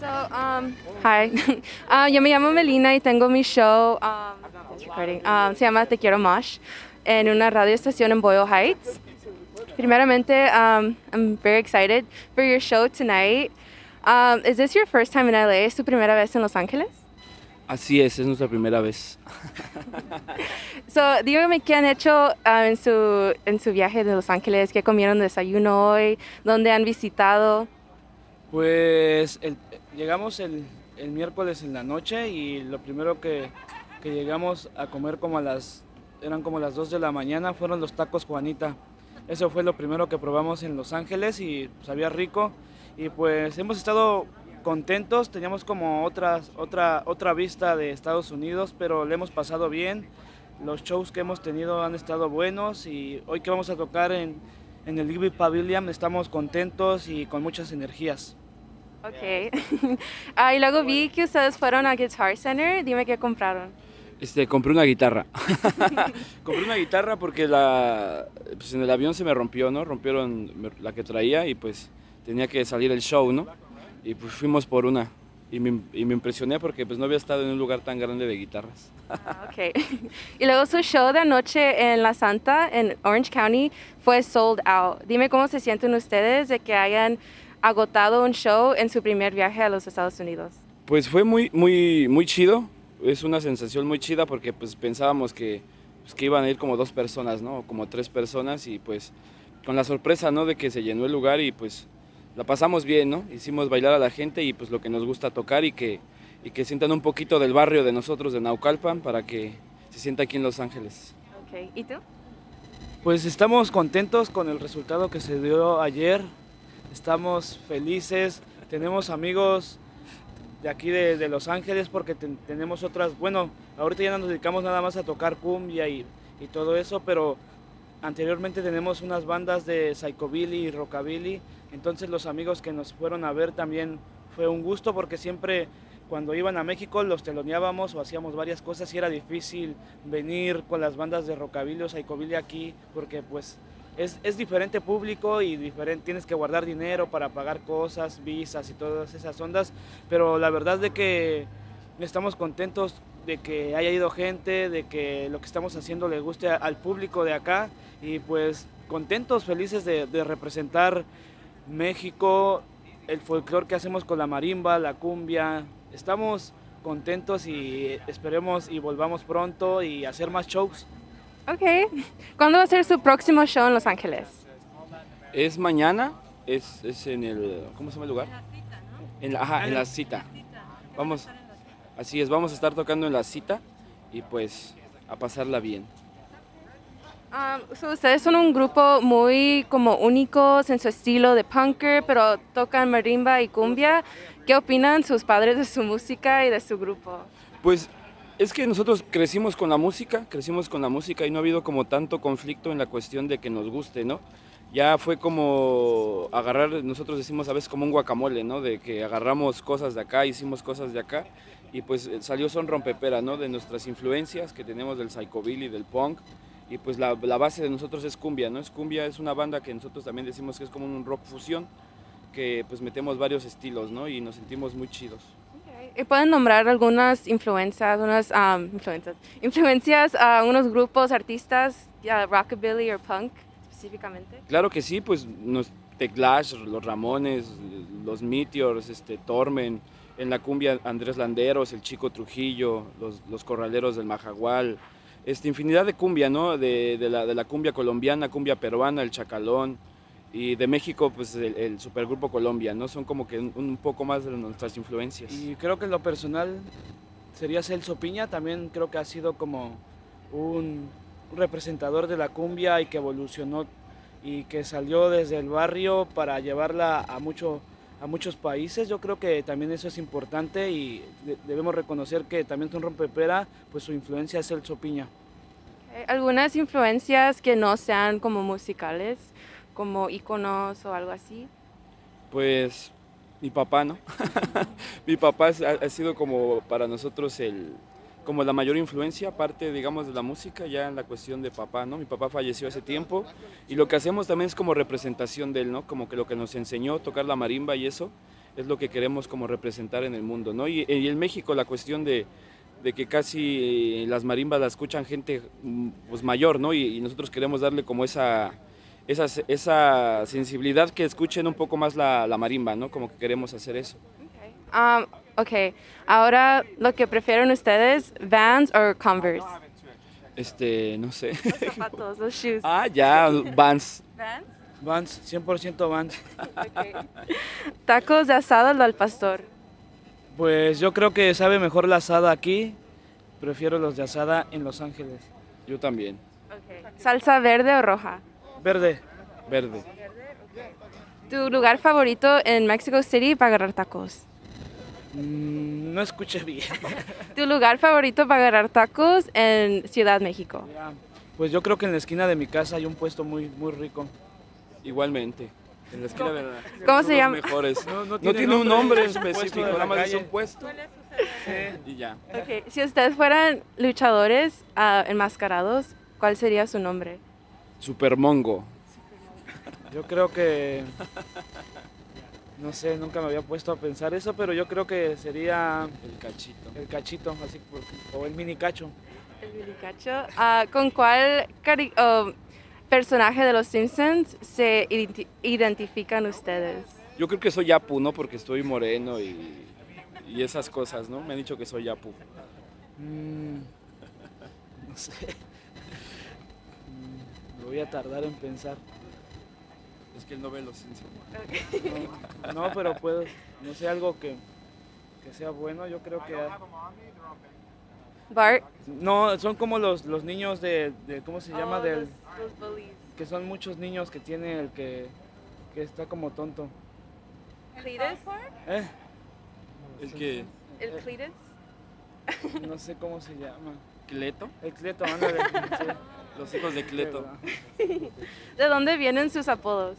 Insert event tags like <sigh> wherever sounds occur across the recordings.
So, um, hi. Ah, <laughs> yo me llamo Melina y tengo mi show, um, it's recording, um, se llama Te Quiero Mosh, en una radio estación en Boyle Heights. Primeramente, um, I'm very excited for your show tonight. Um, is this your first time in LA? ¿Es tu primera vez en Los Ángeles? Así es, es nuestra primera vez. <laughs> So, dígame qué han hecho ah, en, su, en su viaje de Los Ángeles, qué comieron de desayuno hoy, dónde han visitado. Pues llegamos el, el miércoles en la noche y lo primero que, que llegamos a comer como a las, eran como las 2 de la mañana, fueron los tacos Juanita. Eso fue lo primero que probamos en Los Ángeles y sabía rico. Y pues hemos estado contentos, teníamos como otras, otra, otra vista de Estados Unidos, pero le hemos pasado bien. Los shows que hemos tenido han estado buenos y hoy que vamos a tocar en, en el Libby Pavilion estamos contentos y con muchas energías. Ok. <laughs> Ah, y luego vi que ustedes fueron a Guitar Center. Dime qué compraron. Este, compré una guitarra. <laughs> <laughs> compré una guitarra porque la, pues en el avión se me rompió, ¿no? Rompieron la que traía y pues tenía que salir el show, ¿no? Y pues fuimos por una. Y me, y me impresioné porque pues no había estado en un lugar tan grande de guitarras. Ah, ok. y luego su show de anoche en La Santa, en Orange County, fue sold out. Dime cómo se sienten ustedes de que hayan agotado un show en su primer viaje a los Estados Unidos. Pues fue muy, muy, muy chido. Es una sensación muy chida porque pues pensábamos que, pues, que iban a ir como dos personas, ¿no? Como tres personas y pues con la sorpresa, ¿no? De que se llenó el lugar y pues la pasamos bien, ¿no? Hicimos bailar a la gente y pues lo que nos gusta tocar y que, y que sientan un poquito del barrio de nosotros, de Naucalpan, para que se sienta aquí en Los Ángeles. Ok. ¿Y tú? Pues estamos contentos con el resultado que se dio ayer. Estamos felices. Tenemos amigos de aquí de, de Los Ángeles porque ten- tenemos otras. Bueno, ahorita ya no nos dedicamos nada más a tocar cumbia y, y todo eso, pero anteriormente tenemos unas bandas de psychobilly y rockabilly. Entonces los amigos que nos fueron a ver también fue un gusto porque siempre cuando iban a México los teloneábamos o hacíamos varias cosas y era difícil venir con las bandas de rockabilly o psychobilly aquí porque pues es, es diferente público y diferente, tienes que guardar dinero para pagar cosas, visas y todas esas ondas, pero la verdad de que estamos contentos de que haya ido gente, de que lo que estamos haciendo le guste al público de acá y pues contentos, felices de, de representar México, el folclore que hacemos con la marimba, la cumbia, estamos contentos y esperemos y volvamos pronto y hacer más shows. Ok. ¿Cuándo va a ser su próximo show en Los Ángeles? Es mañana, es, es en el, ¿cómo se llama el lugar? En la, ajá, en la cita. Vamos, así es, vamos a estar tocando en la cita y pues a pasarla bien. Um, so ustedes son un grupo muy como únicos en su estilo de punker, pero tocan marimba y cumbia. ¿Qué opinan sus padres de su música y de su grupo? Pues es que nosotros crecimos con la música, crecimos con la música y no ha habido como tanto conflicto en la cuestión de que nos guste, ¿no? Ya fue como agarrar, nosotros decimos a veces como un guacamole, ¿no? De que agarramos cosas de acá, hicimos cosas de acá y pues salió son rompepera, ¿no? De nuestras influencias que tenemos del psychobilly, del punk y pues la, la base de nosotros es cumbia, ¿no? Es cumbia, es una banda que nosotros también decimos que es como un rock fusión que pues metemos varios estilos, ¿no? Y nos sentimos muy chidos. ¿Y pueden nombrar algunas influencias, unas um, influencias, influencias a unos grupos, artistas, rockabilly o punk específicamente? Claro que sí, pues nos, The Clash, los Ramones, los Meteors, este, Tormen, en la cumbia Andrés Landeros, el Chico Trujillo, los, los Corraleros del Majagual, este, infinidad de cumbia, ¿no? De, de la, de la cumbia colombiana, cumbia peruana, el Chacalón, y de México, pues el, el Supergrupo Colombia, ¿no? Son como que un, un poco más de nuestras influencias. Y creo que en lo personal sería Celso Piña, también creo que ha sido como un, representador de la cumbia y que evolucionó y que salió desde el barrio para llevarla a, mucho, a muchos países. Yo creo que también eso es importante y de- debemos reconocer que también son rompepera, pues su influencia es Celso Piña. Ok, Algunas influencias que no sean como musicales, como íconos o algo así. Pues mi papá, ¿no? <laughs> mi papá ha, sido como para nosotros el, como la mayor influencia, aparte, digamos, de la música, ya en la cuestión de papá, ¿no? Mi papá falleció hace tiempo y lo que hacemos también es como representación de él, ¿no? Como que lo que nos enseñó, tocar la marimba y eso, es lo que queremos como representar en el mundo, ¿no? Y, y en México la cuestión de, de que casi las marimbas la escuchan gente mm, pues, mayor, ¿no? Y nosotros queremos darle como esa, esa, esa sensibilidad que escuchen un poco más la, la marimba, ¿no? Como que queremos hacer eso. Um, ok, ahora lo que prefieren ustedes, Vans o Converse. Este, no sé. Los zapatos, los shoes. Ah, ya, Vans. Vans. Vans, 100% Vans. Ok. Tacos de asado al pastor. Pues yo creo que sabe mejor la asada aquí. Prefiero los de asada en Los Ángeles. Yo también. Ok. Salsa verde o roja. Verde. Verde. ¿Tu lugar favorito en Mexico City para agarrar tacos? Mm, no escuché bien. <laughs> ¿Tu lugar favorito para agarrar tacos en Ciudad México? Pues yo creo que en la esquina de mi casa hay un puesto muy, muy rico. Igualmente. En la esquina de la... ¿Cómo se llama? mejores. No, no No tiene tiene un nombre, específico, nada más es un puesto Sí. y ya. Ok, Si ustedes fueran luchadores ah, enmascarados, ¿cuál sería su nombre? Super Mongo. Yo creo que... No sé, nunca me había puesto a pensar eso, pero yo creo que sería El cachito. el cachito, así por- o el mini cacho. El Bilicacho. Ah, ¿Con cuál cari- personaje de los Simpsons se identi- identifican ustedes? Yo creo que soy Yapu, ¿no? Porque estoy moreno y, y esas cosas, ¿no? Me han dicho que soy Yapu. Mm, no sé. Voy a tardar en pensar. Es que él no ve los Simpsons. No, no, pero puedo, no sé, algo que, que sea bueno, yo creo que... Bart. No, son como los, los niños de, de- ¿cómo se llama? Oh, Del, los- los bullies. que son muchos niños que tiene el que, que está como tonto. ¿Cletus? ¿Eh? ¿El que ¿El Cletus? No sé cómo se llama. ¿Cleto? El Cleto, ándale. sí, Los hijos de Cleto. <laughs> ¿De dónde vienen sus apodos?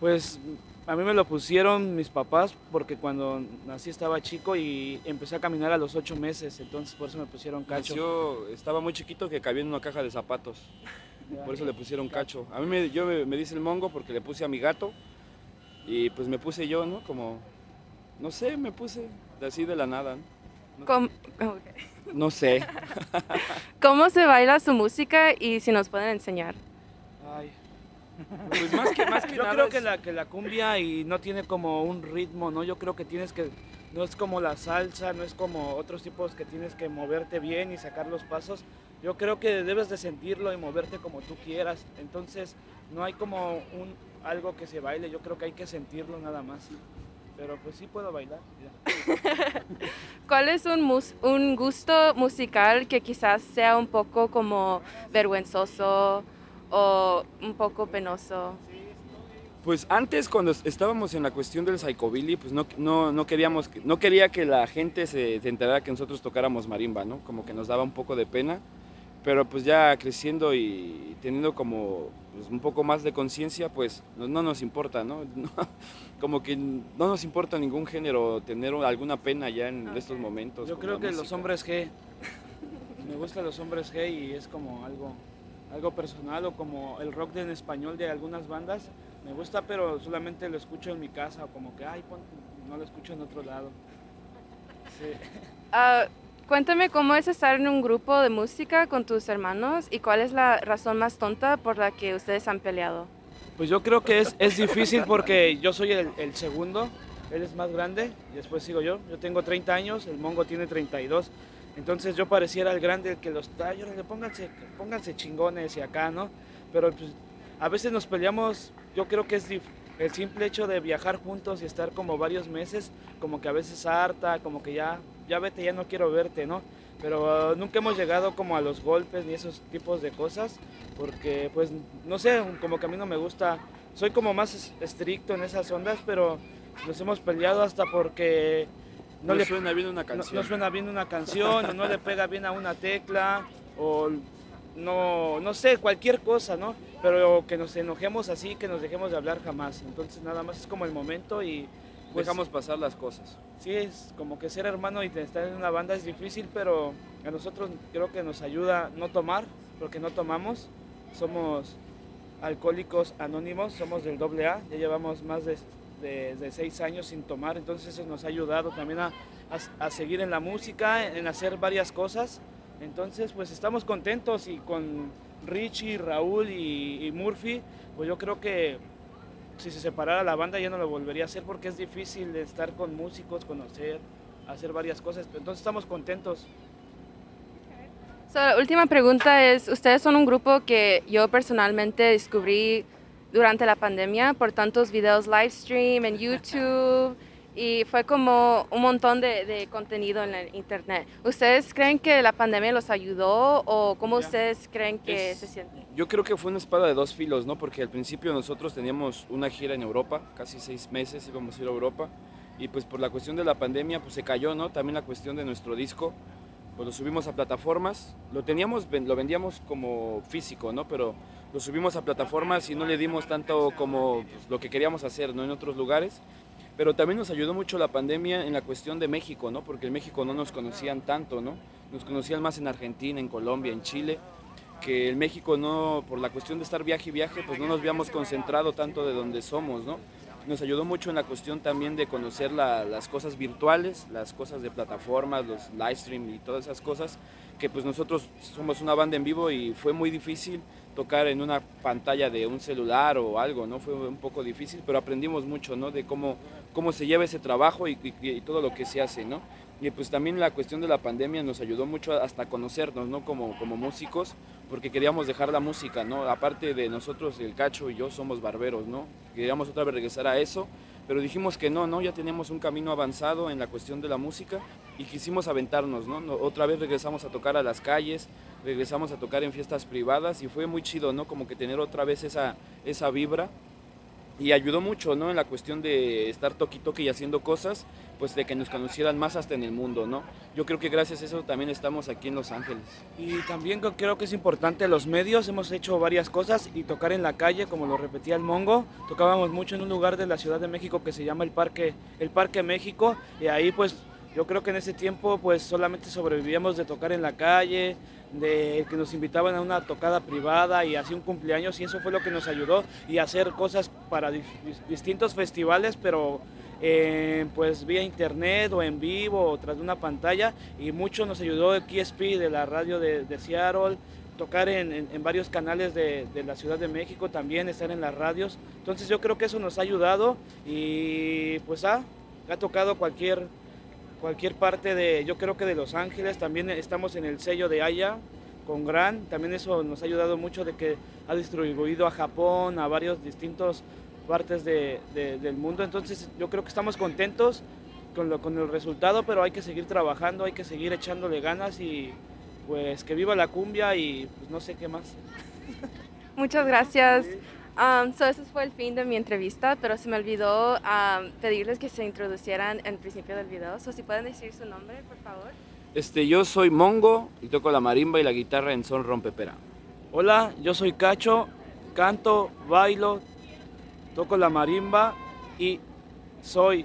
Pues a mí me lo pusieron mis papás porque cuando nací estaba chico y empecé a caminar a los ocho meses, entonces por eso me pusieron cacho. Nació, estaba muy chiquito que cabía en una caja de zapatos. <laughs> Por eso le pusieron cacho. A mí me, yo me, me dice el mongo porque le puse a mi gato. Y pues me puse yo, ¿no? Como, no sé, me puse de así de la nada. ¿no? ¿Cómo, ok. No sé. <laughs> ¿Cómo se baila su música y si nos pueden enseñar? Ay. Pues más que, más que Yo nada creo es- que la, que la cumbia y no tiene como un ritmo, ¿no? Yo creo que tienes que, no es como la salsa, no es como otros tipos que tienes que moverte bien y sacar los pasos. Yo creo que debes de sentirlo y moverte como tú quieras. Entonces no hay como un algo que se baile, yo creo que hay que sentirlo nada más. Pero pues sí puedo bailar. <laughs> ¿Cuál es un, mus- un gusto musical que quizás sea un poco como vergüenzoso o un poco penoso? Pues antes cuando es- estábamos en la cuestión del psychobilly, pues no, no, no queríamos, que- no quería que la gente se, se enterara que nosotros tocáramos marimba, ¿no? Como que nos daba un poco de pena, pero pues ya creciendo y teniendo como pues, un poco más de conciencia, pues no, no nos importa, ¿no? <laughs> No, Como que no nos importa ningún género tener alguna pena ya en estos momentos. Yo creo que los música. hombres G, me gustan los hombres G y es como algo, algo personal o como el rock en español de algunas bandas. Me gusta, pero solamente lo escucho en mi casa o como que, ay, pon- no lo escucho en otro lado. Sí. Ah, cuéntame cómo es estar en un grupo de música con tus hermanos y cuál es la razón más tonta por la que ustedes han peleado. Pues yo creo que es, es difícil porque yo soy el, el segundo, él es más grande y después sigo yo. Yo tengo 30 años, el Mongo tiene 32. Entonces yo pareciera el grande el que los yo le pónganse, pónganse chingones y acá, ¿no? Pero pues, a veces nos peleamos, yo creo que es el simple hecho de viajar juntos y estar como varios meses, como que a veces harta, como que ya, ya vete, ya no quiero verte, ¿no? Pero uh, nunca hemos llegado como a los golpes ni esos tipos de cosas, porque pues no sé, como que a mí no me gusta, soy como más es- estricto en esas ondas, pero nos hemos peleado hasta porque No, no le suena bien una no, canción. no suena bien una canción, o no le pega bien a una tecla, o no, no sé, cualquier cosa, ¿no? Pero que nos enojemos así, que nos dejemos de hablar jamás. Entonces nada más es como el momento y pues, Dejamos pasar las cosas. sí, es como que ser hermano y estar en una banda es difícil, pero a nosotros creo que nos ayuda no tomar, porque no tomamos. Somos alcohólicos anónimos, somos del AA, ya llevamos más de de, seis años sin tomar, entonces eso nos ha ayudado también a, a, seguir en la música, en hacer varias cosas. Entonces, pues estamos contentos y con Richie, Raúl y, Murphy, pues yo creo que si se separara la banda ya no lo volvería a hacer porque es difícil estar con músicos, conocer, hacer varias cosas. Entonces estamos contentos. la última pregunta es, ustedes son un grupo que yo personalmente descubrí durante la pandemia por tantos videos live stream en <laughs> YouTube y fue como un montón de, contenido en el internet. ¿Ustedes creen que la pandemia los ayudó o cómo ustedes creen que se sienten? Yo creo que fue una espada de dos filos, ¿no? Porque al principio nosotros teníamos una gira en Europa, casi seis meses íbamos a ir a Europa y pues por la cuestión de la pandemia pues se cayó, ¿no? También la cuestión de nuestro disco, pues lo subimos a plataformas, lo teníamos, lo vendíamos como físico, ¿no? Pero lo subimos a plataformas y no le dimos tanto como pues, lo que queríamos hacer, ¿no? En otros lugares pero también nos ayudó mucho la pandemia en la cuestión de México, ¿no? Porque en México no nos conocían tanto, ¿no? Nos conocían más en Argentina, en Colombia, en Chile, que en México no, por la cuestión de estar viaje y viaje, pues no nos habíamos concentrado tanto de donde somos, ¿no? Nos ayudó mucho en la cuestión también de conocer las cosas virtuales, las cosas de plataformas, los live stream y todas esas cosas, que pues nosotros somos una banda en vivo y fue muy difícil tocar en una pantalla de un celular o algo, ¿no? Fue un poco difícil, pero aprendimos mucho, ¿no? De cómo, cómo se lleva ese trabajo y, todo lo que se hace, ¿no? Y pues también la cuestión de la pandemia nos ayudó mucho hasta conocernos, ¿no? Como, como músicos, porque queríamos dejar la música, ¿no? Aparte de nosotros, el Cacho y yo somos barberos, ¿no? Queríamos otra vez regresar a eso pero dijimos que no, ¿no? Ya teníamos un camino avanzado en la cuestión de la música y quisimos aventarnos, ¿no? Otra vez regresamos a tocar a las calles, regresamos a tocar en fiestas privadas y fue muy chido, ¿no? Como que tener otra vez esa, esa vibra y ayudó mucho, ¿no? En la cuestión de estar toqui toque y haciendo cosas, pues de que nos conocieran más hasta en el mundo, ¿no? Yo creo que gracias a eso también estamos aquí en Los Ángeles. Y también creo que es importante los medios, hemos hecho varias cosas y tocar en la calle, como lo repetía el Mongo, tocábamos mucho en un lugar de la Ciudad de México que se llama el Parque, el Parque México, y ahí pues yo creo que en ese tiempo pues solamente sobrevivíamos de tocar en la calle, de que nos invitaban a una tocada privada y así un cumpleaños y eso fue lo que nos ayudó y hacer cosas para distintos festivales, pero eh, pues vía internet o en vivo o tras de una pantalla y mucho nos ayudó el KSP de la radio de, Seattle, tocar en, varios canales de, la Ciudad de México, también estar en las radios. Entonces yo creo que eso nos ha ayudado y pues ha tocado cualquier cualquier parte de, yo creo que de Los Ángeles, también estamos en el sello de Haya con Gran, también eso nos ha ayudado mucho de que ha distribuido a Japón, a varios distintos partes de, del mundo, entonces yo creo que estamos contentos con, lo, con el resultado, pero hay que seguir trabajando, hay que seguir echándole ganas y pues que viva la cumbia y pues no sé qué más. Muchas gracias. Um, so ese fue el fin de mi entrevista, pero se me olvidó um, pedirles que se introducieran en principio del video. So si pueden decir su nombre, por favor. Este, yo soy Mongo y toco la marimba y la guitarra en son rompepera. Hola, yo soy Cacho, canto, bailo, toco la marimba y soy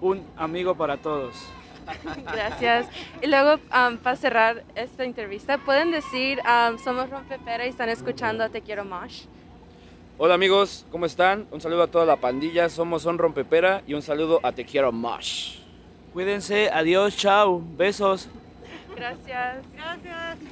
un amigo para todos. <laughs> Gracias. Y luego, um, para cerrar esta entrevista, pueden decir, somos Rompepera y están escuchando Te Quiero Mosh. Hola amigos, ¿cómo están? Un saludo a toda la pandilla, somos Son Rompepera y un saludo a Te Quiero Mosh. Cuídense, adiós, chao, besos. Gracias. Gracias.